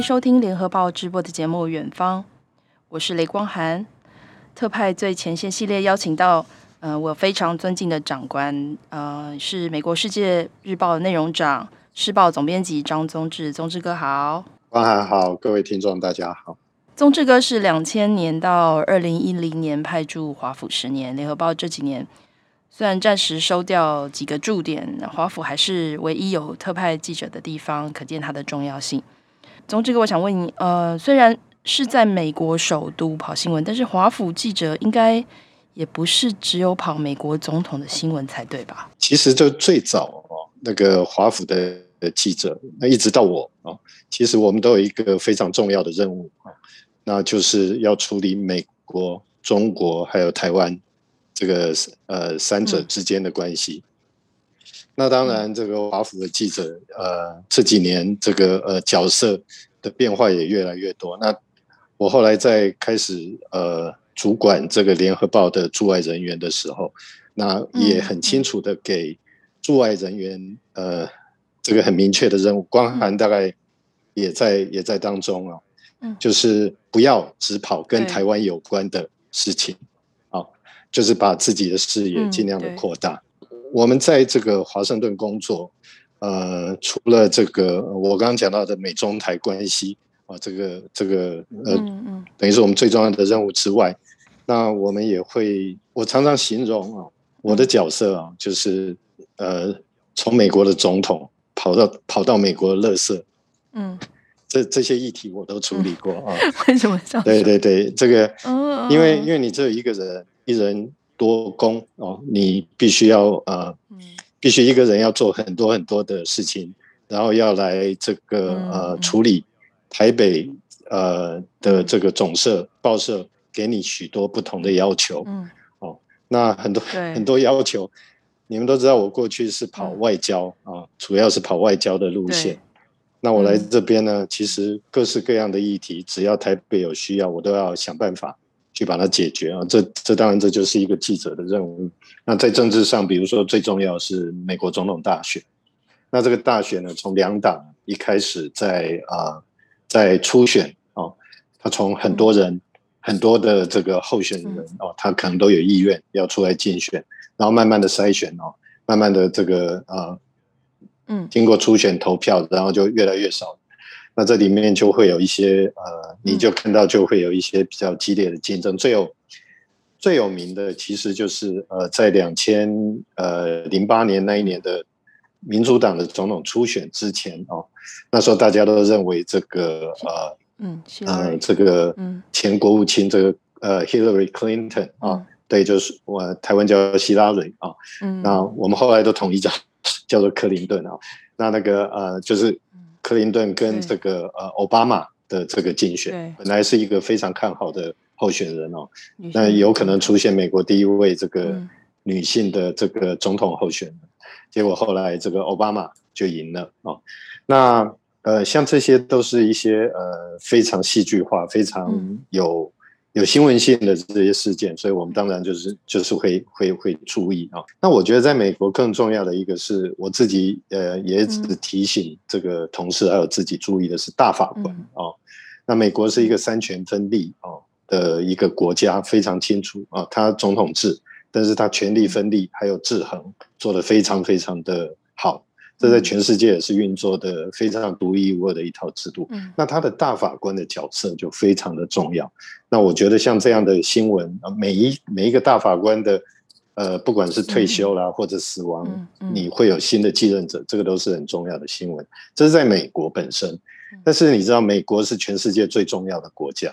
迎收听联合报直播的节目《远方》，我是雷光涵。特派最前线系列邀请到，呃，我非常尊敬的长官，呃，是美国《世界日报》的内容长、时报总编辑张宗志，宗志哥好。光涵好，各位听众大家好。宗志哥是两千年到二零一零年派驻华府十年，联合报这几年虽然暂时收掉几个驻点，华府还是唯一有特派记者的地方，可见它的重要性。宗志哥，我想问你，呃，虽然是在美国首都跑新闻，但是华府记者应该也不是只有跑美国总统的新闻才对吧？其实就最早哦，那个华府的记者，那一直到我哦，其实我们都有一个非常重要的任务啊。那就是要处理美国、中国还有台湾这个呃三者之间的关系。嗯、那当然，这个华府的记者呃这几年这个呃角色的变化也越来越多。那我后来在开始呃主管这个联合报的驻外人员的时候，那也很清楚的给驻外人员呃这个很明确的任务。光涵大概也在也在当中啊。就是不要只跑跟台湾有关的事情，啊，就是把自己的视野尽量的扩大。我们在这个华盛顿工作，呃，除了这个我刚刚讲到的美中台关系啊，这个这个呃，等于是我们最重要的任务之外，那我们也会，我常常形容啊，我的角色啊，就是呃，从美国的总统跑到跑到美国的乐色，嗯。这这些议题我都处理过啊。为什么这样？对对对，这个，因为因为你只有一个人，一人多工哦，你必须要呃，必须一个人要做很多很多的事情，然后要来这个呃处理台北呃的这个总社报社给你许多不同的要求，哦，那很多很多要求，你们都知道，我过去是跑外交啊，主要是跑外交的路线。那我来这边呢，其实各式各样的议题，只要台北有需要，我都要想办法去把它解决啊。这这当然这就是一个记者的任务。那在政治上，比如说最重要是美国总统大选。那这个大选呢，从两党一开始在啊在初选哦，他从很多人很多的这个候选人哦，他可能都有意愿要出来竞选，然后慢慢的筛选哦，慢慢的这个啊。嗯，经过初选投票，然后就越来越少。那这里面就会有一些呃，你就看到就会有一些比较激烈的竞争。最有最有名的，其实就是呃，在两千呃零八年那一年的民主党的总统初选之前哦，那时候大家都认为这个呃嗯呃这个前国务卿这个呃 Hillary Clinton 啊，嗯、对，就是我台湾叫希拉蕊啊，嗯，那我们后来都统一叫。叫做克林顿啊，那那个呃，就是克林顿跟这个呃奥巴马的这个竞选，本来是一个非常看好的候选人哦，那有可能出现美国第一位这个女性的这个总统候选人，结果后来这个奥巴马就赢了哦，那呃，像这些都是一些呃非常戏剧化、非常有。有新闻性的这些事件，所以我们当然就是就是会会会注意啊。那我觉得在美国更重要的一个是我自己呃也只提醒这个同事还有自己注意的是大法官啊。那美国是一个三权分立啊的一个国家，非常清楚啊，它总统制，但是它权力分立还有制衡做得非常非常的好。这在全世界也是运作的非常独一无二的一套制度。嗯，那他的大法官的角色就非常的重要。那我觉得像这样的新闻，每一每一个大法官的，呃，不管是退休啦或者死亡，你会有新的继任者，这个都是很重要的新闻。这是在美国本身，但是你知道，美国是全世界最重要的国家，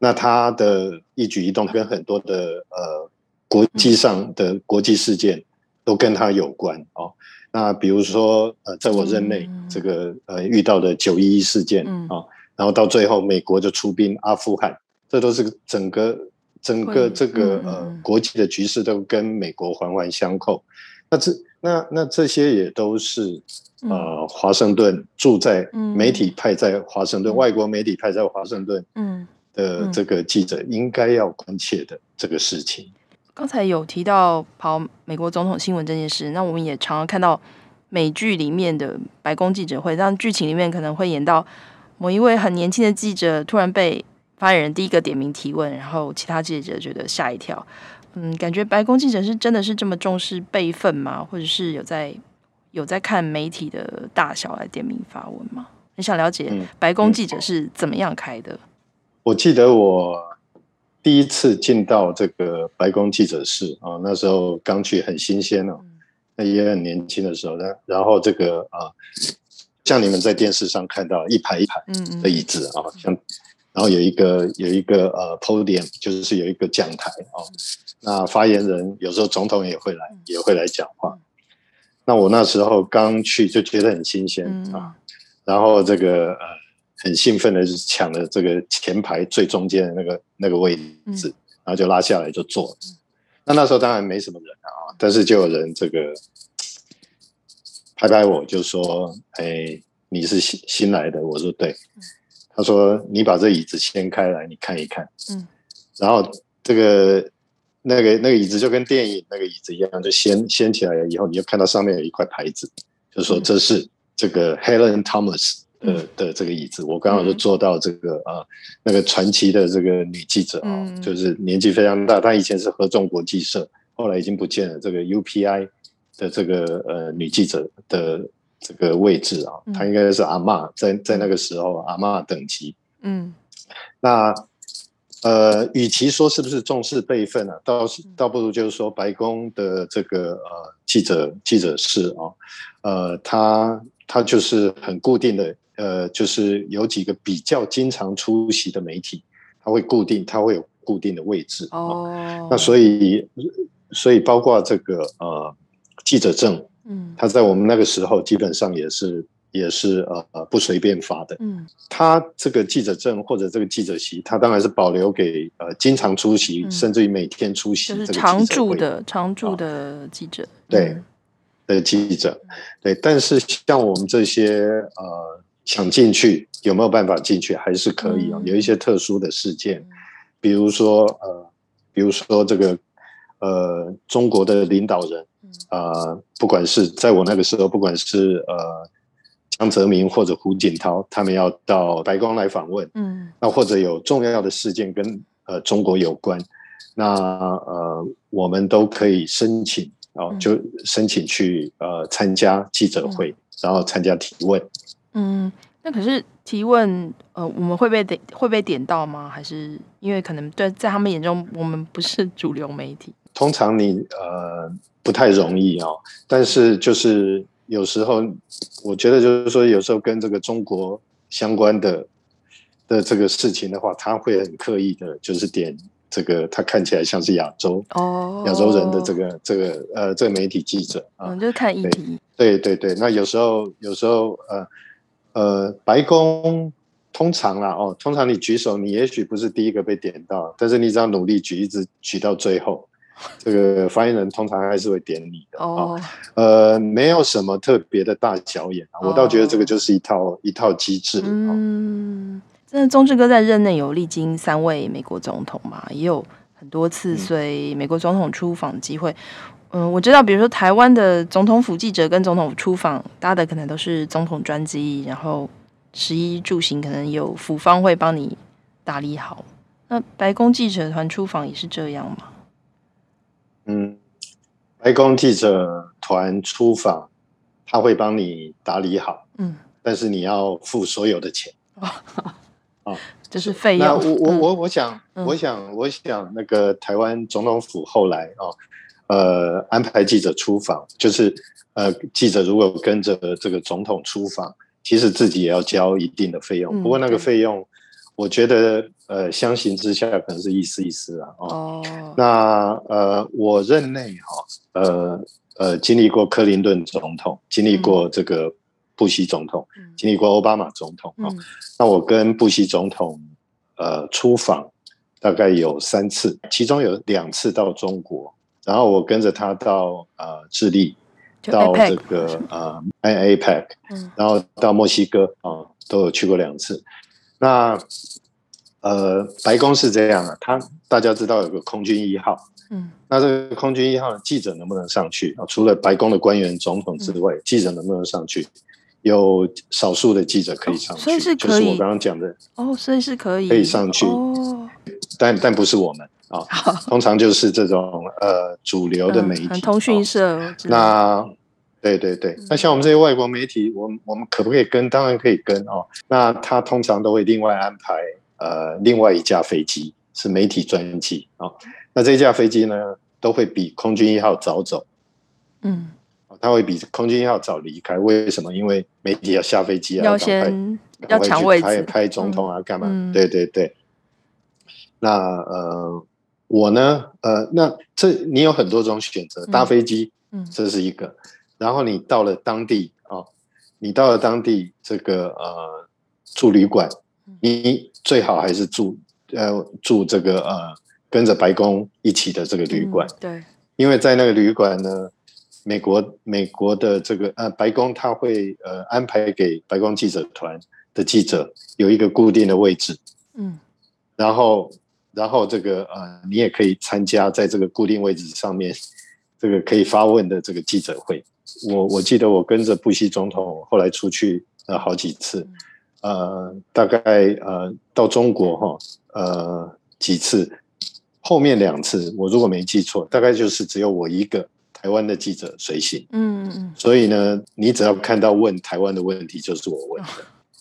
那他的一举一动跟很多的呃国际上的国际事件都跟他有关哦。那比如说，呃，在我任内，这个呃遇到的九一一事件啊，嗯、然后到最后美国就出兵阿富汗，这都是整个整个这个呃国际的局势都跟美国环环相扣。那这那那这些也都是呃华盛顿住在媒体派在华盛顿，外国媒体派在华盛顿嗯。的这个记者应该要关切的这个事情。刚才有提到跑美国总统新闻这件事，那我们也常常看到美剧里面的白宫记者会，让剧情里面可能会演到某一位很年轻的记者突然被发言人第一个点名提问，然后其他记者觉得吓一跳。嗯，感觉白宫记者是真的是这么重视辈分吗？或者是有在有在看媒体的大小来点名发问吗？很想了解白宫记者是怎么样开的。我记得我第一次进到这个白宫记者室啊，那时候刚去很新鲜哦，那也很年轻的时候，然然后这个啊，像你们在电视上看到一排一排的椅子啊，像然后有一个有一个呃 podium，就是有一个讲台啊。那发言人有时候总统也会来，也会来讲话。那我那时候刚去就觉得很新鲜啊，然后这个呃很兴奋的就抢了这个前排最中间的那个那个位置，然后就拉下来就坐。那那时候当然没什么人啊，但是就有人这个拍拍我，就说：“哎，你是新新来的？”我说：“对。”他说：“你把这椅子掀开来，你看一看。”嗯，然后这个。那个那个椅子就跟电影那个椅子一样，就掀掀起来了以后，你就看到上面有一块牌子，就说这是这个 Helen Thomas 的、嗯、的这个椅子。我刚好就坐到这个呃、那个传奇的这个女记者啊、嗯，就是年纪非常大，她以前是合众国际社，后来已经不见了。这个 UPI 的这个呃女记者的这个位置啊，她应该是阿嬷，在在那个时候阿嬷等级。嗯，那。呃，与其说是不是重视辈分啊，倒是倒不如就是说，白宫的这个呃记者记者室啊，呃，他他就是很固定的，呃，就是有几个比较经常出席的媒体，它会固定，它会有固定的位置哦、呃。那所以所以包括这个呃记者证，嗯，他在我们那个时候基本上也是。也是呃呃不随便发的，嗯，他这个记者证或者这个记者席，他当然是保留给呃经常出席，嗯、甚至于每天出席这个常驻的常驻的记者，对的记者，对。但是像我们这些呃想进去有没有办法进去，还是可以哦。有一些特殊的事件，比如说呃，比如说这个呃中国的领导人啊、呃，不管是在我那个时候，不管是呃。江泽民或者胡锦涛，他们要到白宫来访问，嗯，那或者有重要的事件跟呃中国有关，那呃我们都可以申请哦、呃，就申请去呃参加记者会，嗯、然后参加提问。嗯，那可是提问呃我们会被点会被点到吗？还是因为可能对在他们眼中我们不是主流媒体？通常你呃不太容易哦，但是就是。有时候，我觉得就是说，有时候跟这个中国相关的的这个事情的话，他会很刻意的，就是点这个他看起来像是亚洲哦亚洲人的这个这个呃这个媒体记者啊，就是看议题。对对对，那有时候有时候呃呃，白宫通常啦哦，通常你举手，你也许不是第一个被点到，但是你只要努力举，一直举到最后。这个发言人通常还是会点你的啊、oh. 哦，呃，没有什么特别的大小眼啊，oh. 我倒觉得这个就是一套一套机制。嗯，真的，宗志哥在任内有历经三位美国总统嘛，也有很多次随美国总统出访机会。我知道，比如说台湾的总统府记者跟总统出访搭的可能都是总统专机，然后食衣住行可能有府方会帮你打理好。那白宫记者团出访也是这样吗？嗯，白宫记者团出访，他会帮你打理好，嗯，但是你要付所有的钱，啊、哦，这是费用。那我我我我想，嗯、我想，我想，那个台湾总统府后来哦，呃，安排记者出访，就是呃，记者如果跟着这个总统出访，其实自己也要交一定的费用，嗯、不过那个费用。我觉得，呃，相形之下可能是意思意思啊。哦，那呃，我任内哈，呃呃，经历过克林顿总统，经历过这个布希总统，嗯、经历过奥巴马总统啊、嗯。那我跟布希总统呃出访大概有三次，其中有两次到中国，然后我跟着他到呃智利，到这个呃 APEC，然后到墨西哥啊、呃，都有去过两次。那呃，白宫是这样的，他大家知道有个空军一号，嗯，那这个空军一号的记者能不能上去啊？除了白宫的官员、总统之外，记者能不能上去？有少数的记者可以上去，哦、所以是可以，就是我刚刚讲的哦，所以是可以可以上去，哦、但但不是我们啊，哦、通常就是这种呃主流的媒体，嗯、通讯社。哦、那对对对，那像我们这些外国媒体，我们我们可不可以跟？当然可以跟哦。那他通常都会另外安排呃另外一架飞机是媒体专机啊。那这架飞机呢，都会比空军一号早走，嗯。他会比空军一号早离开，为什么？因为媒体要下飞机啊，要先要抢位置，拍拍总统啊，干嘛？嗯、对对对。那呃，我呢？呃，那这你有很多种选择，搭飞机，嗯，这是一个。嗯、然后你到了当地啊、哦，你到了当地这个呃住旅馆，你最好还是住呃住这个呃跟着白宫一起的这个旅馆，嗯、对，因为在那个旅馆呢。美国美国的这个呃白宫，他会呃安排给白宫记者团的记者有一个固定的位置，嗯，然后然后这个呃你也可以参加在这个固定位置上面这个可以发问的这个记者会。我我记得我跟着布希总统后来出去呃好几次，呃大概呃到中国哈呃几次，后面两次我如果没记错，大概就是只有我一个。台湾的记者随行，嗯嗯，所以呢，你只要看到问台湾的问题，就是我问的。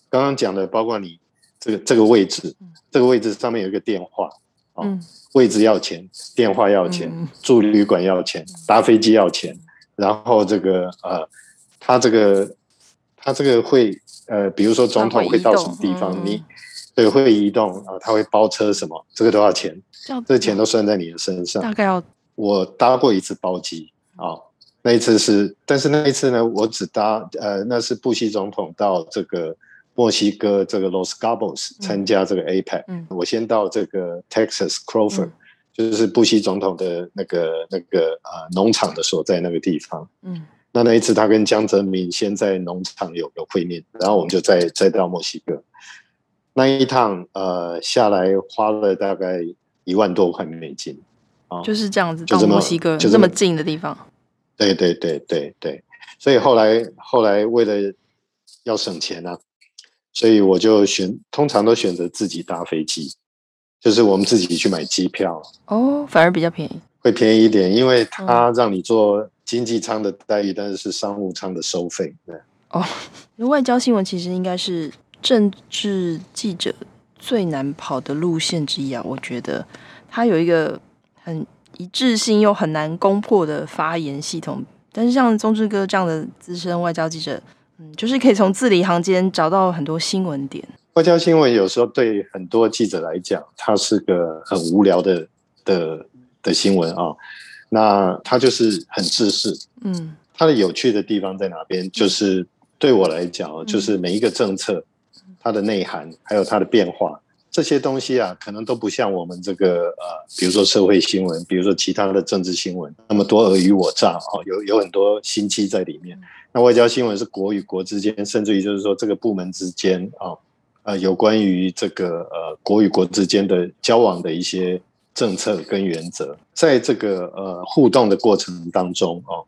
刚刚讲的，包括你这个这个位置，这个位置上面有一个电话，哦，位置要钱，电话要钱，住旅馆要钱，搭飞机要钱，然后这个呃，他这个他这个会呃，比如说总统会到什么地方，你对会移动啊，他会包车什么，这个多少钱，这个钱都算在你的身上。大概要。我搭过一次包机。啊、哦，那一次是，但是那一次呢，我只搭呃，那是布希总统到这个墨西哥这个 Los Cabos 参加这个 APEC，嗯，我先到这个 Texas Crawford，嗯、就是布希总统的那个那个呃农场的所在那个地方，嗯，那那一次他跟江泽民先在农场有有会面，然后我们就再再到墨西哥，那一趟呃下来花了大概一万多块美金。就是这样子，到墨西哥就这么近的地方。对对对对对，所以后来后来为了要省钱啊，所以我就选，通常都选择自己搭飞机，就是我们自己去买机票。哦，反而比较便宜，会便宜一点，因为它让你做经济舱的待遇，但是是商务舱的收费。对。哦，外交新闻其实应该是政治记者最难跑的路线之一啊，我觉得它有一个。很一致性又很难攻破的发言系统，但是像宗志哥这样的资深外交记者，嗯，就是可以从字里行间找到很多新闻点。外交新闻有时候对很多记者来讲，它是个很无聊的的的新闻啊。那它就是很自私，嗯，它的有趣的地方在哪边？就是对我来讲，就是每一个政策，它的内涵还有它的变化。这些东西啊，可能都不像我们这个呃，比如说社会新闻，比如说其他的政治新闻，那么多尔虞我诈啊，有有很多心机在里面。那外交新闻是国与国之间，甚至于就是说这个部门之间啊，呃，有关于这个呃国与国之间的交往的一些政策跟原则，在这个呃互动的过程当中哦，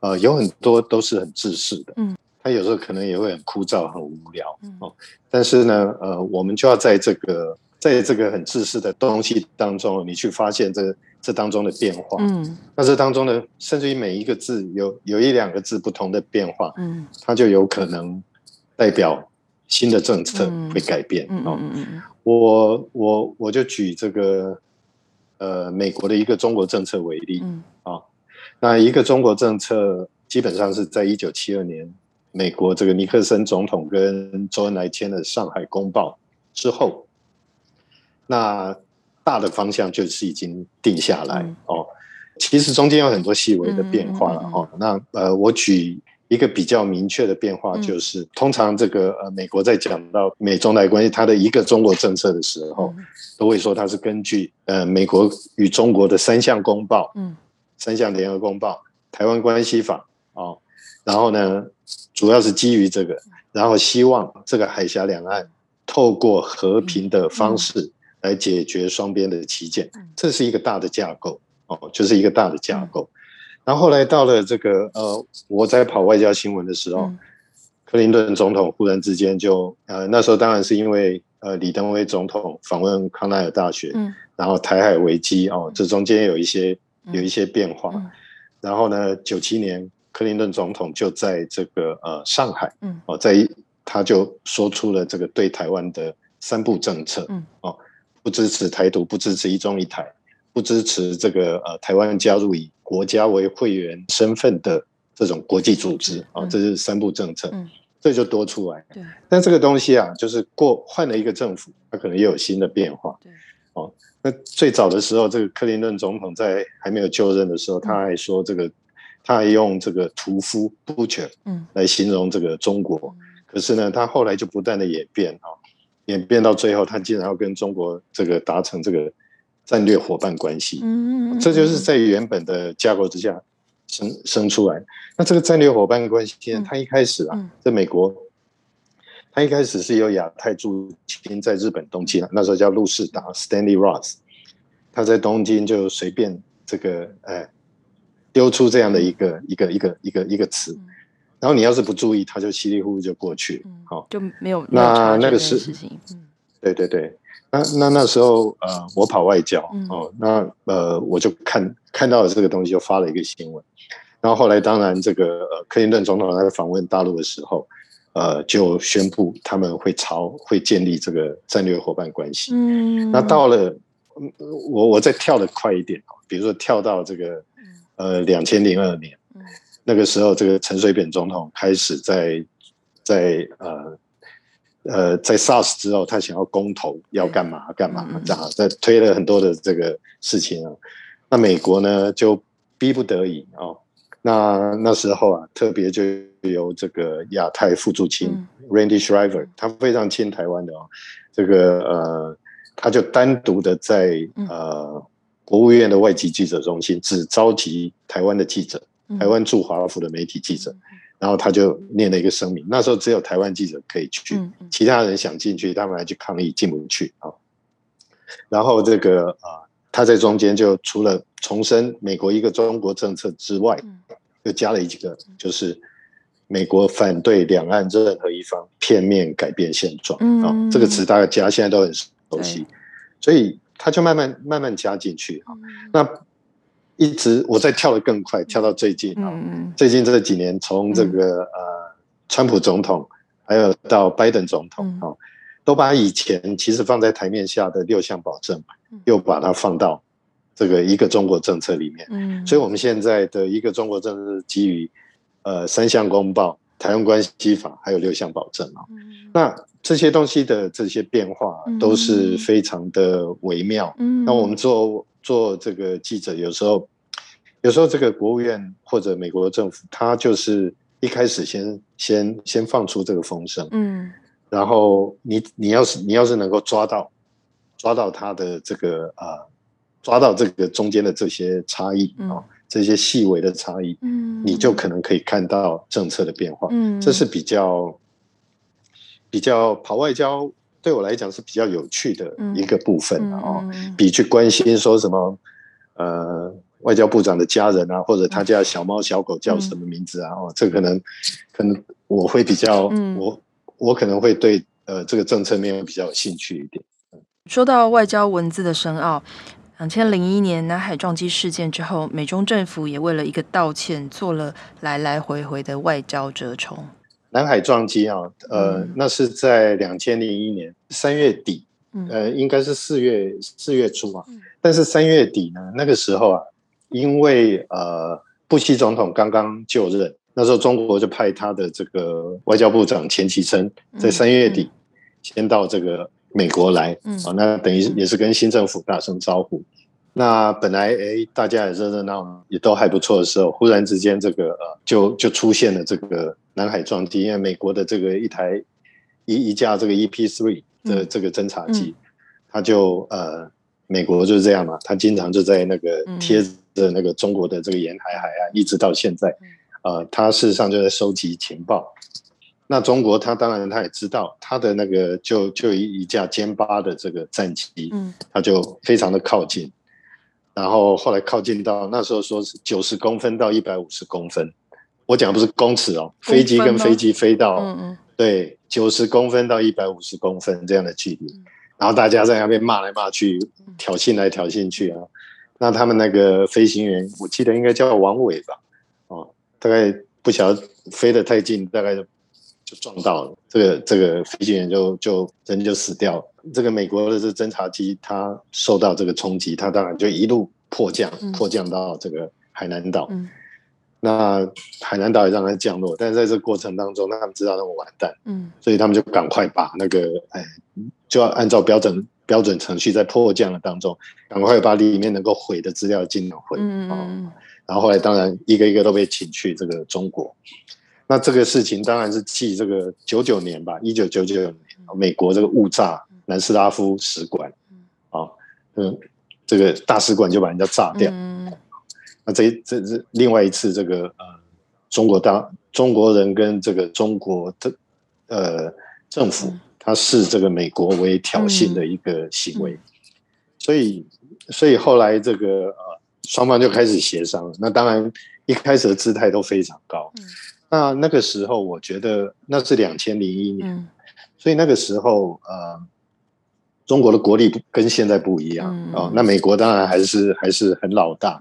呃，有很多都是很自私的，嗯。他有时候可能也会很枯燥、很无聊哦，但是呢，呃，我们就要在这个在这个很自私的东西当中，你去发现这这当中的变化。嗯，那这当中的，甚至于每一个字有有一两个字不同的变化，嗯，它就有可能代表新的政策会改变。嗯嗯嗯，我我我就举这个呃美国的一个中国政策为例，嗯啊，那一个中国政策基本上是在一九七二年。美国这个尼克森总统跟周恩来签了《上海公报》之后，那大的方向就是已经定下来、嗯、哦。其实中间有很多细微的变化了哦。那呃，我举一个比较明确的变化，就是、嗯、通常这个呃，美国在讲到美中台关系，它的一个中国政策的时候，嗯、都会说它是根据呃美国与中国的三项公报，嗯，三项联合公报，《台湾关系法》哦。然后呢，主要是基于这个，然后希望这个海峡两岸透过和平的方式来解决双边的旗舰，这是一个大的架构哦，就是一个大的架构。然后后来到了这个呃，我在跑外交新闻的时候，克林顿总统忽然之间就呃那时候当然是因为呃李登辉总统访问康奈尔大学，嗯，然后台海危机哦，这中间有一些有一些变化，嗯、然后呢，九七年克林顿总统就在这个呃上海，嗯，哦，在他就说出了这个对台湾的三不政策，嗯，哦，不支持台独，不支持一中一台，不支持这个呃台湾加入以国家为会员身份的这种国际组织，啊、这是三不政策。嗯这就多出来，对。但这个东西啊，就是过换了一个政府，它可能又有新的变化。对。哦，那最早的时候，这个克林顿总统在还没有就任的时候，他还说这个，他还用这个屠夫 butcher 嗯来形容这个中国。可是呢，他后来就不断的演变啊，演变到最后，他竟然要跟中国这个达成这个战略伙伴关系。嗯，这就是在原本的架构之下。生生出来，那这个战略伙伴关系，他一开始啊，嗯、在美国，他一开始是由亚太驻军在日本东京，那时候叫路士达 Stanley Ross，他在东京就随便这个呃丢出这样的一个一个一个一个一个词，然后你要是不注意，他就稀里糊涂就过去，好就没有那那个是事情，对对对。那那那时候，呃，我跑外交哦，那呃，我就看看到了这个东西，就发了一个新闻。然后后来，当然这个呃，克林顿总统在访问大陆的时候，呃，就宣布他们会朝会建立这个战略伙伴关系。嗯，那到了我我再跳的快一点，比如说跳到这个呃两千零二年，那个时候，这个陈水扁总统开始在在呃。呃，在 SARS 之后，他想要公投，要干嘛干嘛这样，在推了很多的这个事情啊。那美国呢，就逼不得已哦。那那时候啊，特别就由这个亚太副驻青 Randy Shriver，他非常亲台湾的哦。这个呃，他就单独的在呃国务院的外籍记者中心，只召集台湾的记者，台湾驻华府的媒体记者。然后他就念了一个声明，那时候只有台湾记者可以去，其他人想进去，他们来去抗议，进不去啊。然后这个啊，他在中间就除了重申美国一个中国政策之外，又加了一个，就是美国反对两岸任何一方片面改变现状啊。这个词大家加现在都很熟悉，所以他就慢慢慢慢加进去啊。那一直我在跳得更快，跳到最近。啊，嗯、最近这几年，从这个、嗯、呃，川普总统，还有到拜登总统啊，嗯、都把以前其实放在台面下的六项保证，嗯、又把它放到这个一个中国政策里面。嗯，所以我们现在的一个中国政策基于呃三项公报、台湾关系法，还有六项保证啊。嗯、那这些东西的这些变化都是非常的微妙。嗯，那我们做。做这个记者，有时候，有时候这个国务院或者美国政府，他就是一开始先先先放出这个风声，嗯，然后你你要是你要是能够抓到抓到他的这个啊、呃，抓到这个中间的这些差异啊、这些细微的差异，嗯，你就可能可以看到政策的变化，嗯，这是比较比较跑外交。对我来讲是比较有趣的一个部分哦，比去关心说什么呃外交部长的家人啊，或者他家小猫小狗叫什么名字啊，哦，这可能可能我会比较我我可能会对呃这个政策面比较有兴趣一点。说到外交文字的深奥，两千零一年南海撞击事件之后，美中政府也为了一个道歉做了来来回回的外交折冲。南海撞击啊，呃，嗯、那是在两千零一年三月底，呃，应该是四月四月初啊。但是三月底呢，那个时候啊，因为呃，布希总统刚刚就任，那时候中国就派他的这个外交部长钱其琛在三月底先到这个美国来，嗯，啊，那等于也是跟新政府打声招呼。那本来诶，大家也热热闹闹，也都还不错的时候，忽然之间这个呃，就就出现了这个南海撞击，因为美国的这个一台一一架这个 EP three 的这个侦察机，它、嗯、就呃，美国就是这样嘛，它经常就在那个贴着那个中国的这个沿海海岸，一直到现在，呃，它事实上就在收集情报。那中国他当然他也知道，他的那个就就一一架歼八的这个战机，他就非常的靠近。然后后来靠近到那时候说是九十公分到一百五十公分，我讲的不是公尺哦，飞机跟飞机飞到，嗯嗯，对，九十公分到一百五十公分这样的距离，然后大家在那边骂来骂去，挑衅来挑衅去啊。那他们那个飞行员，我记得应该叫王伟吧，哦，大概不晓得飞得太近，大概就就撞到了这个这个飞行员就就人就死掉了。这个美国的这侦察机，它受到这个冲击，它当然就一路迫降，迫降到这个海南岛。嗯那海南岛也让它降落，但是在这个过程当中，那他们知道那么完蛋，嗯，所以他们就赶快把那个，哎，就要按照标准标准程序，在迫降的当中，赶快把里面能够毁的资料尽量毁，嗯，嗯，然后后来当然一个一个都被请去这个中国，那这个事情当然是继这个九九年吧，一九九九年，美国这个误炸南斯拉夫使馆，啊，嗯，这个大使馆就把人家炸掉。嗯。那这这这另外一次这个呃，中国当中国人跟这个中国的呃政府，他视这个美国为挑衅的一个行为，所以所以后来这个呃双方就开始协商。那当然一开始的姿态都非常高。那那个时候我觉得那是两千零一年，所以那个时候呃中国的国力跟现在不一样哦。那美国当然还是还是很老大。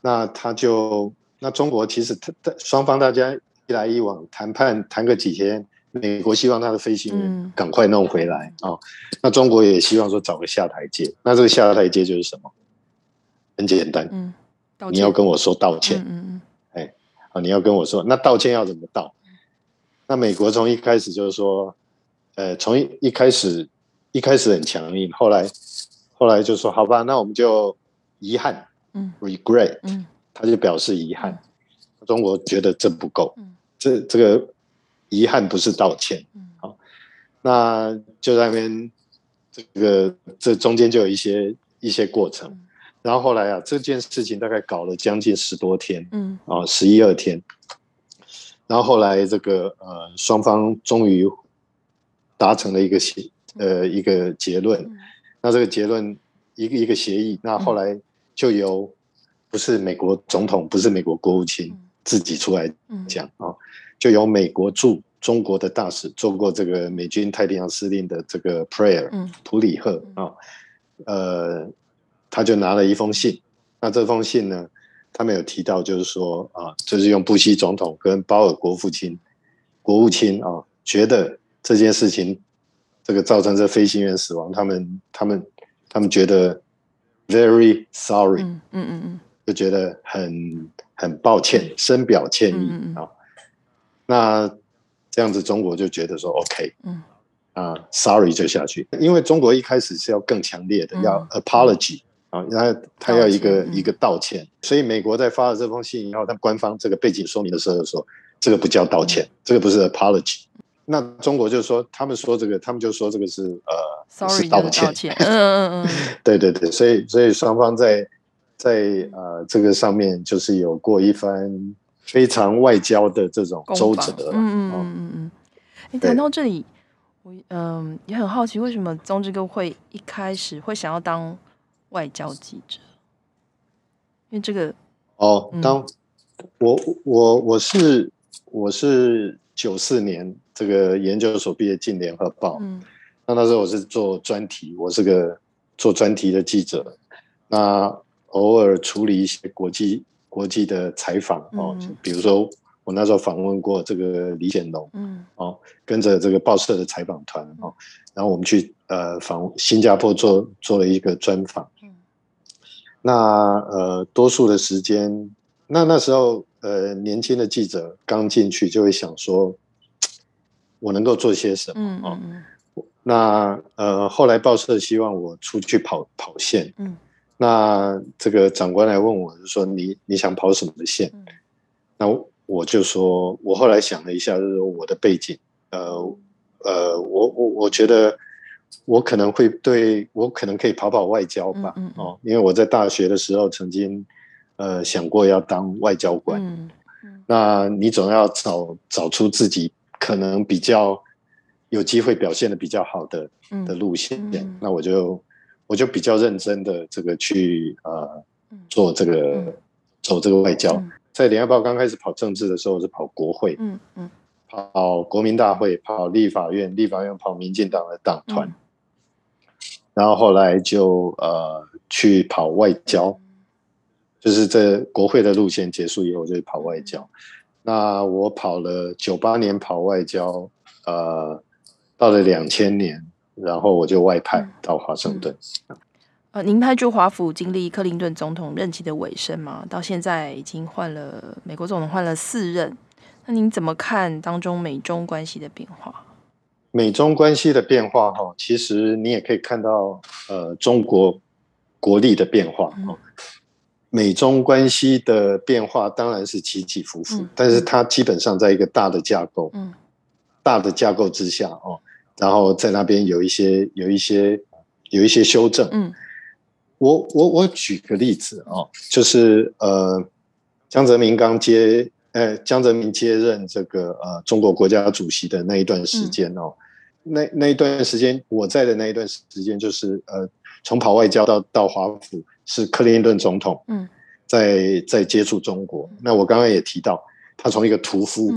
那他就那中国其实他他双方大家一来一往谈判谈个几天，美国希望他的飞行员赶快弄回来哦，那中国也希望说找个下台阶，那这个下台阶就是什么？很简单，嗯，你要跟我说道歉，嗯啊，你要跟我说，那道歉要怎么道？那美国从一开始就是说，呃，从一一开始一开始很强硬，后来后来就说好吧，那我们就遗憾。嗯，regret，嗯，他就表示遗憾。嗯、中国觉得这不够，嗯、这这个遗憾不是道歉，嗯，好，那就在那边，这个这中间就有一些一些过程，嗯、然后后来啊，这件事情大概搞了将近十多天，嗯，啊，十一二天，然后后来这个呃，双方终于达成了一个协呃一个结论，嗯、那这个结论一个一个协议，那后来。就由不是美国总统，不是美国国务卿自己出来讲啊，就由美国驻中国的大使做过这个美军太平洋司令的这个 prayer，普里赫啊，呃，他就拿了一封信，那这封信呢，他们有提到，就是说啊，就是用布希总统跟鲍尔国父卿国务卿啊，觉得这件事情这个造成这飞行员死亡，他们他们他们觉得。Very sorry，嗯嗯嗯，就觉得很很抱歉，深表歉意啊。那这样子，中国就觉得说 OK，嗯。啊，sorry 就下去，因为中国一开始是要更强烈的，要 apology 啊，他他要一个一个道歉。所以美国在发了这封信以后，他官方这个背景说明的时候说，这个不叫道歉，这个不是 apology。那中国就说，他们说这个，他们就说这个是呃，sorry 道歉，嗯嗯嗯，对对对，所以所以双方在在呃这个上面就是有过一番非常外交的这种周折，嗯嗯嗯嗯。哎，谈到这里，我嗯也很好奇，为什么宗志哥会一开始会想要当外交记者？因为这个哦，当我我我是我是九四年。这个研究所毕业进联合报，嗯，那那时候我是做专题，我是个做专题的记者，那偶尔处理一些国际国际的采访哦，比如说我那时候访问过这个李显龙，嗯，哦，跟着这个报社的采访团哦，然后我们去呃访新加坡做做了一个专访，嗯，那呃多数的时间，那那时候呃年轻的记者刚进去就会想说。我能够做些什么？嗯嗯嗯。那呃，后来报社希望我出去跑跑线。嗯。那这个长官来问我，就说你你想跑什么的线？嗯。那我就说，我后来想了一下，就是我的背景，呃呃，我我我觉得我可能会对我可能可以跑跑外交吧。嗯嗯。哦，因为我在大学的时候曾经呃想过要当外交官。那你总要找找出自己。可能比较有机会表现的比较好的的路线，嗯、那我就我就比较认真的这个去呃做这个、嗯、走这个外交。在联合报刚开始跑政治的时候，是跑国会，嗯嗯，跑国民大会，跑立法院，立法院跑民进党的党团，嗯、然后后来就呃去跑外交，就是这国会的路线结束以后就去跑外交。那我跑了九八年跑外交，呃，到了两千年，然后我就外派到华盛顿。嗯。嗯呃，您派驻华府经历克林顿总统任期的尾声嘛？到现在已经换了美国总统换了四任，那您怎么看当中美中关系的变化？美中关系的变化哈，其实你也可以看到呃中国国力的变化。嗯、美中关系的变化当然是起起伏伏，嗯、但是它基本上在一个大的架构，嗯、大的架构之下哦，然后在那边有一些有一些有一些修正，嗯。我我我举个例子啊、哦，就是呃，江泽民刚接，呃，江泽民接任这个呃中国国家主席的那一段时间哦，嗯、那那一段时间我在的那一段时间，就是呃，从跑外交到到华府是克林顿总统，嗯，在在接触中国。那我刚刚也提到，他从一个屠夫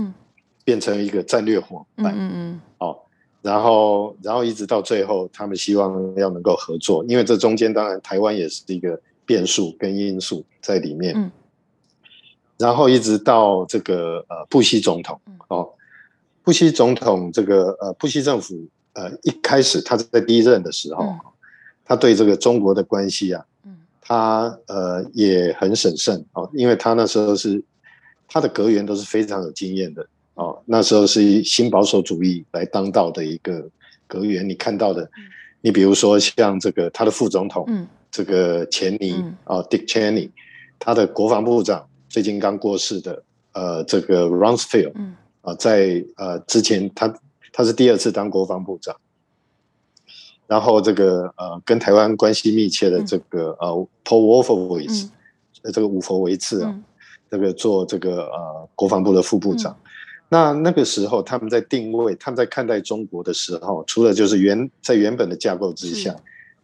变成一个战略伙伴，嗯嗯，哦。然后，然后一直到最后，他们希望要能够合作，因为这中间当然台湾也是一个变数跟因素在里面。嗯、然后一直到这个呃布希总统哦，布希总统这个呃布希政府呃一开始他在第一任的时候，嗯、他对这个中国的关系啊，他呃也很审慎哦，因为他那时候是他的阁员都是非常有经验的。哦，那时候是以新保守主义来当道的一个阁员，你看到的，嗯、你比如说像这个他的副总统，嗯、这个钱尼啊、嗯哦、Dick Cheney，他的国防部长最近刚过世的，呃，这个 Rumsfeld，啊、在呃之前他他是第二次当国防部长，然后这个呃跟台湾关系密切的这个、嗯、呃 Paul Wolfowitz，呃这个伍佛维茨啊，嗯、这个做这个呃国防部的副部长。嗯。那那个时候，他们在定位，他们在看待中国的时候，除了就是原在原本的架构之下，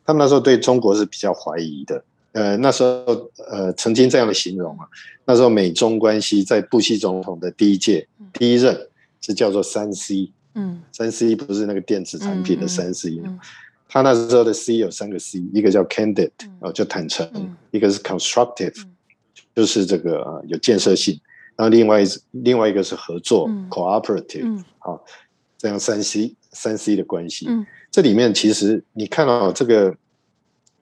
他们那时候对中国是比较怀疑的。呃，那时候呃曾经这样的形容啊，那时候美中关系在布希总统的第一届、嗯、第一任是叫做三 C，嗯，三 C 不是那个电子产品的三 C，嗯嗯嗯、他那时候的 C 有三个 C，一个叫 candid，哦，就坦诚，嗯、一个是 constructive，、嗯、就是这个呃有建设性。然后另外一另外一个是合作、嗯、，cooperative，好、嗯，这样三 C 三 C 的关系，嗯、这里面其实你看到这个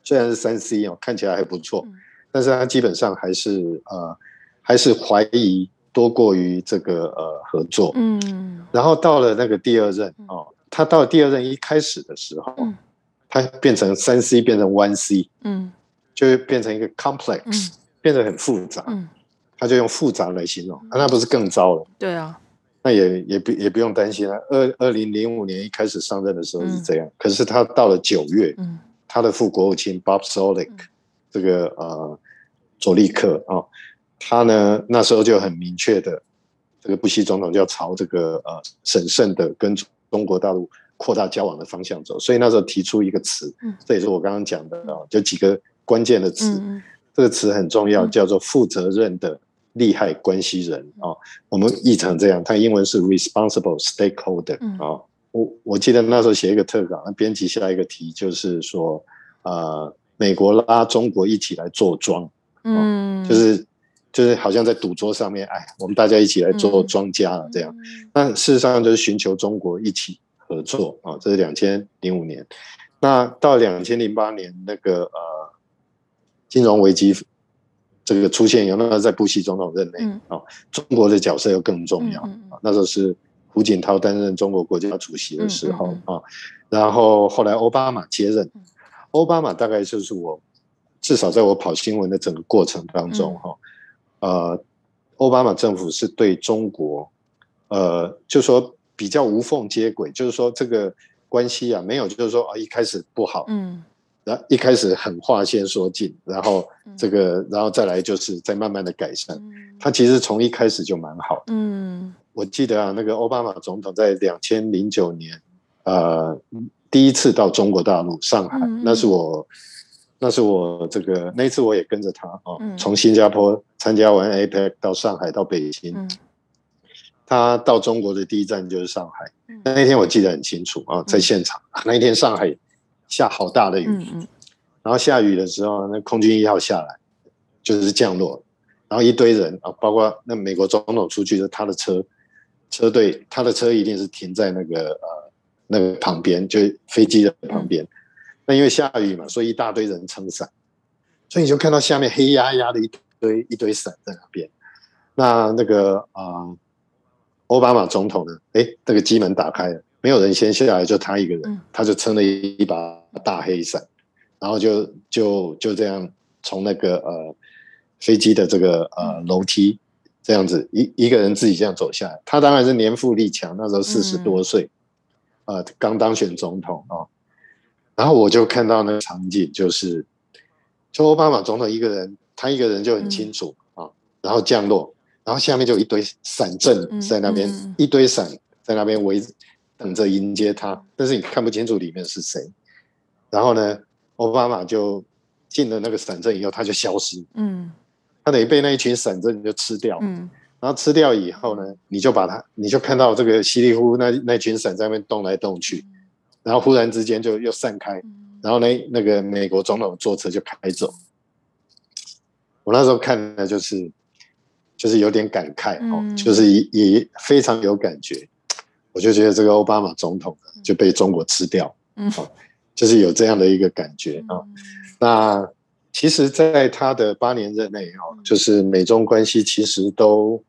虽然是三 C 哦，看起来还不错，嗯、但是它基本上还是呃还是怀疑多过于这个呃合作，嗯，然后到了那个第二任哦，他到了第二任一开始的时候，嗯、他变成三 C 变成 one C，嗯，就会变成一个 complex，、嗯、变得很复杂，嗯。他就用复杂来形容，啊、那不是更糟了？对啊，那也也不也不用担心啊。二二零零五年一开始上任的时候是这样，嗯、可是他到了九月，嗯、他的副国务卿 Bob 嗯、这个呃佐利克啊、哦，他呢那时候就很明确的，这个布希总统就要朝这个呃审慎的跟中国大陆扩大交往的方向走，所以那时候提出一个词，嗯、这也是我刚刚讲的啊、哦，就几个关键的词，嗯、这个词很重要，叫做负责任的。利害关系人啊、哦，我们译成这样，它英文是 responsible stakeholder 啊。我我记得那时候写一个特稿，那编辑下一个题就是说，呃，美国拉中国一起来做庄，嗯，就是就是好像在赌桌上面，哎，我们大家一起来做庄家了这样。那、嗯、事实上就是寻求中国一起合作啊、哦。这是两千零五年，那到两千零八年那个呃金融危机。这个出现有那个在布希总统任内啊、嗯哦，中国的角色又更重要、那时候是胡锦涛担任中国国家主席的时候啊、然后后来奥巴马接任，奥巴马大概就是我至少在我跑新闻的整个过程当中哈，嗯、呃，奥巴马政府是对中国呃，就说比较无缝接轨，就是说这个关系啊，没有就是说啊一开始不好，嗯。然后一开始很划线说尽，然后这个，然后再来就是再慢慢的改善。他其实从一开始就蛮好的。嗯，我记得啊，那个奥巴马总统在两千零九年，呃，第一次到中国大陆上海，那是我那是我这个那一次我也跟着他哦，从新加坡参加完 APEC 到上海到北京，嗯、他到中国的第一站就是上海。嗯、那天我记得很清楚啊，在现场、嗯、那一天上海下好大的雨，然后下雨的时候，那空军一号下来就是降落，然后一堆人啊，包括那美国总统出去的他的车车队，他的车一定是停在那个呃那个旁边，就飞机的旁边。嗯那因为下雨嘛，所以一大堆人撑伞，所以你就看到下面黑压压的一堆一堆伞在那边。那那个啊、呃，奥巴马总统呢？哎，那个机门打开了，没有人先下来，就他一个人，他就撑了一把大黑伞，然后就就就这样从那个呃飞机的这个呃楼梯这样子一一个人自己这样走下来。他当然是年富力强，那时候四十多岁，呃，刚当选总统啊。然后我就看到那个场景，就是，就奥巴马总统一个人，他一个人就很清楚啊。然后降落，然后下面就一堆伞阵在那边，一堆伞在那边围等着迎接他，但是你看不清楚里面是谁。然后呢，奥巴马就进了那个伞阵以后，他就消失。嗯，他等于被那一群伞阵就吃掉。嗯，然后吃掉以后呢，你就把它，你就看到这个稀里糊涂那那群伞在那边动来动去。然后忽然之间就又散开，然后呢那个美国总统坐车就开走。我那时候看的就是，就是有点感慨哦，就是也也非常有感觉。我就觉得这个奥巴马总统就被中国吃掉，哦，就是有这样的一个感觉啊。那其实，在他的八年任内哦，就是美中关系其实都。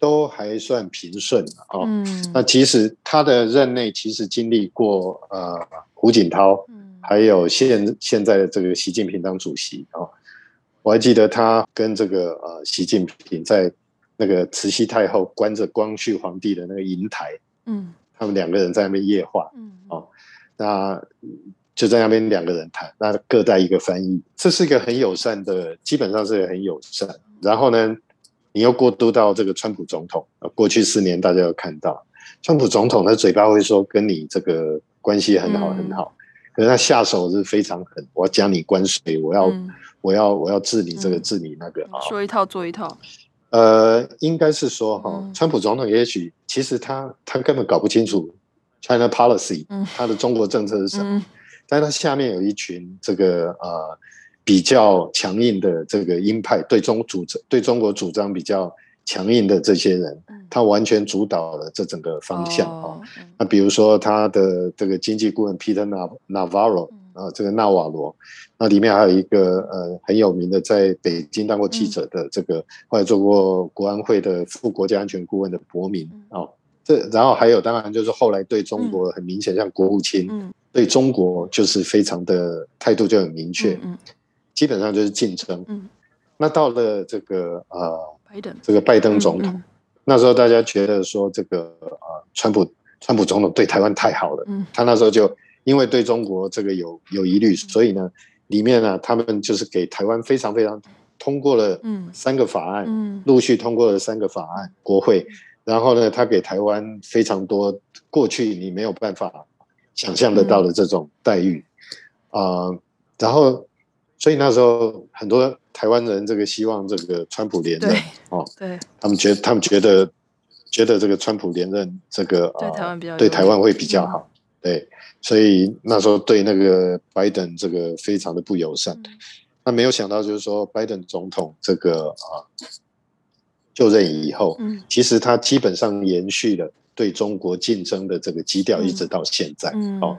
都还算平顺啊。嗯，那其实他的任内其实经历过呃胡锦涛，还有现现在的这个习近平当主席啊。我还记得他跟这个呃习近平在那个慈禧太后关着光绪皇帝的那个银台，嗯，他们两个人在那边夜话，嗯，哦，那就在那边两个人谈，那各带一个翻译，这是一个很友善的，基本上是很友善。然后呢，你又过渡到这个川普总统，过去四年大家有看到，川普总统的嘴巴会说跟你这个关系很好很好，嗯、可是他下手是非常狠，我要加你关税，我要、嗯、我要我要治你这个、嗯、治你那个啊，说一套做一套。呃，应该是说哈，嗯、川普总统也许其实他他根本搞不清楚 China policy，、嗯、他的中国政策是什么，嗯、但他下面有一群这个呃。比较强硬的这个鹰派，对中主张对中国主张比较强硬的这些人，他完全主导了这整个方向啊。那比如说他的这个经济顾问 Peter Navarro 啊，这个纳瓦罗，那里面还有一个呃很有名的在北京当过记者的这个，后来做过国安会的副国家安全顾问的伯明啊。这然后还有当然就是后来对中国很明显，像国务卿对中国就是非常的态度就很明确。基本上就是竞争。嗯，那到了这个呃，拜登。这个拜登总统，那时候大家觉得说这个呃，川普川普总统对台湾太好了。嗯，他那时候就因为对中国这个有有疑虑，所以呢，里面呢，他们就是给台湾非常非常通过了三个法案，嗯，陆续通过了三个法案，国会，然后呢，他给台湾非常多过去你没有办法想象得到的这种待遇啊，呃，然后。所以那时候很多台湾人这个希望这个川普连任哦，对，他们觉得他们觉得觉得这个川普连任这个对台湾比较对台湾会比较好，对，所以那时候对那个拜登这个非常的不友善。那没有想到就是说拜登总统这个啊就任以后，其实他基本上延续了对中国竞争的这个基调，一直到现在哦，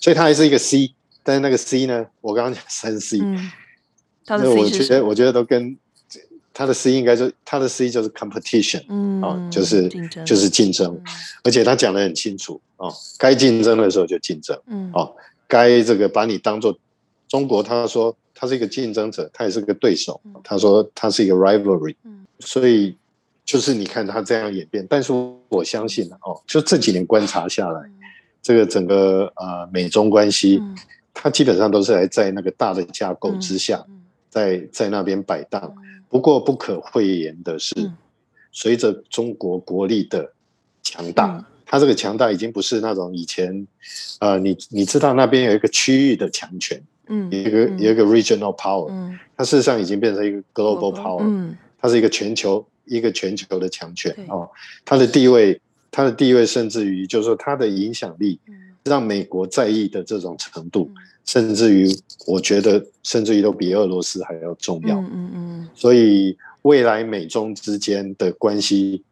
所以他还是一个 C。但是那个 C 呢？我刚刚讲三 C，那、嗯、我觉得我觉得都跟他的 C 应该就他的 C 就是 competition，嗯，哦、就是就是竞争，嗯、而且他讲的很清楚哦，该竞争的时候就竞争，嗯，哦，该这个把你当做中国，他说他是一个竞争者，他也是个对手，嗯、他说他是一个 rivalry，嗯，所以就是你看它这样演变，但是我相信哦，就这几年观察下来，嗯、这个整个呃美中关系。嗯。他基本上都是来在那个大的架构之下，在在那边摆荡。不过不可讳言的是，随着中国国力的强大，它这个强大已经不是那种以前，呃，你你知道那边有一个区域的强权，嗯，一个有一个 regional power，嗯，它事实上已经变成一个 global power，嗯，它是一个全球一个全球的强权哦，它的地位，它的地位甚至于就是说它的影响力，让美国在意的这种程度，甚至于我觉得甚至于都比俄罗斯还要重要，嗯嗯，所以未来美中之间的关系，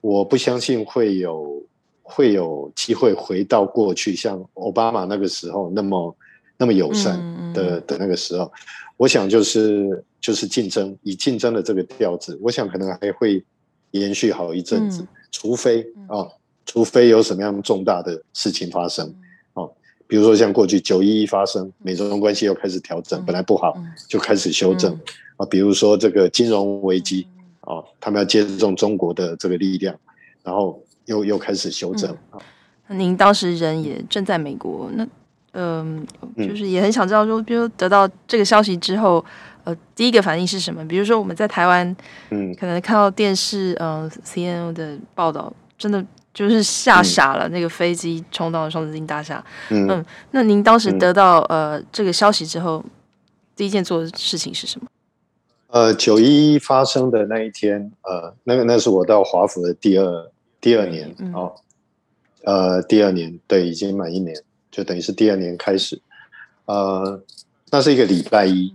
我不相信会有。会有机会回到过去，像奥巴马那个时候那么那么友善的的那个时候，我想就是就是竞争，以竞争的这个调子，我想可能还会延续好一阵子，除非啊，除非有什么样重大的事情发生啊，比如说像过去九一一发生，美中关系又开始调整，本来不好就开始修正啊，比如说这个金融危机啊，他们要接种中国的这个力量，然后。又又开始修正啊！您当时人也正在美国，那嗯、呃，就是也很想知道说，比如得到这个消息之后，呃，第一个反应是什么？比如说我们在台湾，嗯，可能看到电视，嗯、呃，C N O 的报道，真的就是吓傻了，嗯、那个飞机冲到双子星大厦，嗯，嗯，那您当时得到呃这个消息之后，第一件做的事情是什么？呃，九一一发生的那一天，呃，那个那是我到华府的第二。第二年哦，呃，第二年对，已经满一年，就等于是第二年开始，呃，那是一个礼拜一，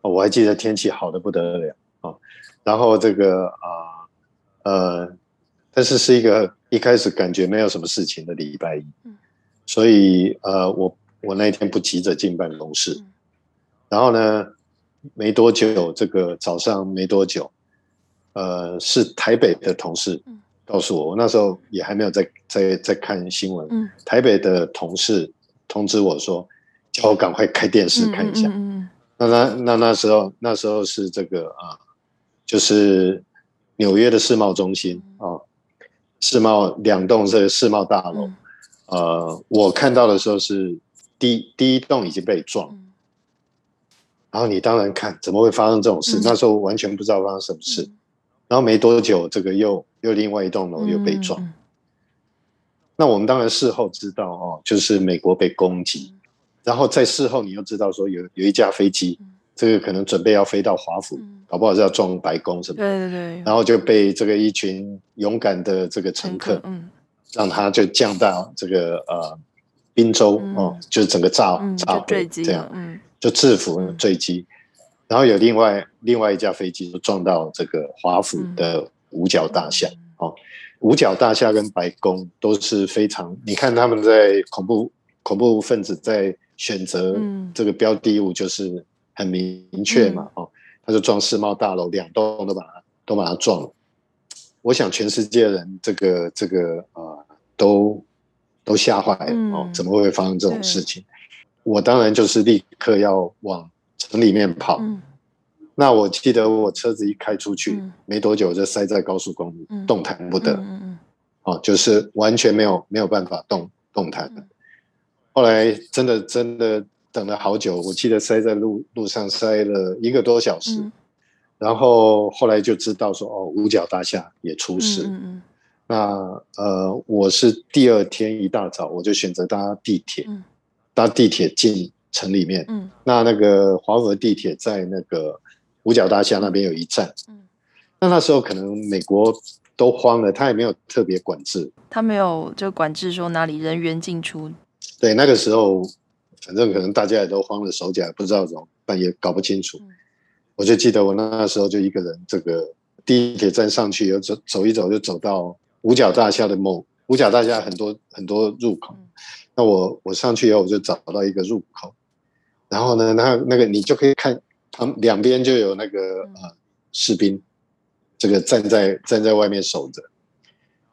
哦，我还记得天气好的不得了哦，然后这个啊呃，呃，但是是一个一开始感觉没有什么事情的礼拜一，所以呃，我我那天不急着进办公室，然后呢，没多久，这个早上没多久，呃，是台北的同事。告诉我，我那时候也还没有在在在看新闻。嗯，台北的同事通知我说，叫我赶快开电视看一下。嗯，嗯，那那那那时候那时候是这个啊，就是纽约的世贸中心啊，世贸两栋这个世贸大楼。呃，我看到的时候是第第一栋已经被撞，然后你当然看怎么会发生这种事？那时候完全不知道发生什么事。然后没多久，这个又又另外一栋楼又被撞。嗯、那我们当然事后知道哦，就是美国被攻击。嗯、然后在事后，你又知道说有有一架飞机，嗯、这个可能准备要飞到华府，嗯、搞不好是要撞白宫什么的。对对对。然后就被这个一群勇敢的这个乘客，嗯，让他就降到这个呃宾州、嗯、哦，就是整个炸、嗯、炸毁这样，嗯，就制服坠机。然后有另外另外一架飞机就撞到这个华府的五角大厦，嗯、哦，五角大厦跟白宫都是非常，你看他们在恐怖恐怖分子在选择这个标的物就是很明确嘛，嗯、哦，他就撞世贸大楼，两栋都把它都把它撞了。我想全世界人这个这个啊、呃、都都吓坏了、嗯、哦，怎么会发生这种事情？对我当然就是立刻要往。城里面跑，嗯、那我记得我车子一开出去，嗯、没多久就塞在高速公路，嗯、动弹不得。哦，就是完全没有没有办法动动弹。嗯、后来真的真的等了好久，我记得塞在路路上塞了一个多小时，嗯、然后后来就知道说哦，五角大厦也出事。那呃，我是第二天一大早我就选择搭地铁，嗯、搭地铁进。城里面，嗯，那那个黄河地铁在那个五角大厦那边有一站，嗯，那那时候可能美国都慌了，他也没有特别管制，他没有就管制说哪里人员进出，对，那个时候反正可能大家也都慌了手脚，不知道怎么办，也搞不清楚。嗯，我就记得我那时候就一个人，这个地铁站上去，又走走一走，就走到五角大厦的某五角大厦很多很多入口，嗯，那我我上去以后，我就找到一个入口。然后呢，那那个你就可以看，旁两边就有那个呃士兵，这个站在站在外面守着。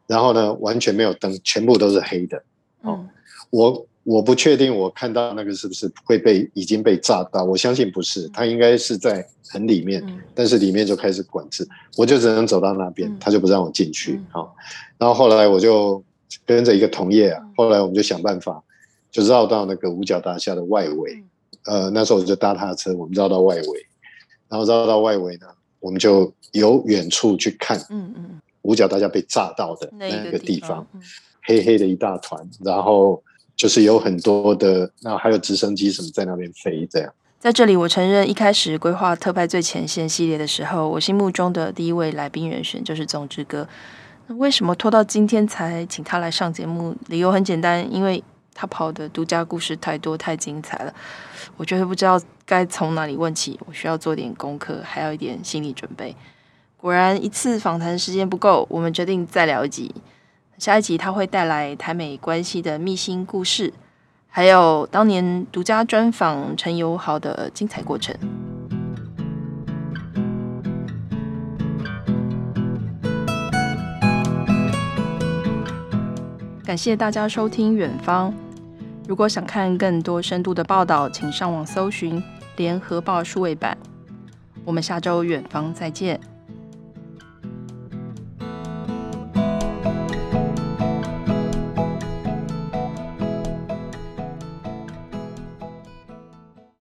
然后呢，完全没有灯，全部都是黑的。哦，我我不确定，我看到那个是不是会被已经被炸到？我相信不是，他应该是在很里面，但是里面就开始管制，我就只能走到那边，他就不让我进去。好，然后后来我就跟着一个同业啊，后来我们就想办法，就绕到那个五角大厦的外围。呃，那时候我就搭他的车，我们绕到外围，然后绕到外围呢，我们就由远处去看，嗯嗯，五角大厦被炸到的那个地方，黑黑的一大团，然后就是有很多的，然后还有直升机什么在那边飞，这样。在这里，我承认一开始规划特派最前线系列的时候，我心目中的第一位来宾人选就是宗之哥。那为什么拖到今天才请他来上节目？理由很简单，因为他跑的独家故事太多太精彩了，我觉得不知道该从哪里问起，我需要做点功课，还要一点心理准备。果然，一次访谈时间不够，我们决定再聊一集。下一集他会带来台美关系的秘辛故事。还有当年独家专访陈友豪的精彩过程。感谢大家收听《远方》。如果想看更多深度的报道，请上网搜寻《联合报》数位版。我们下周《远方》再见。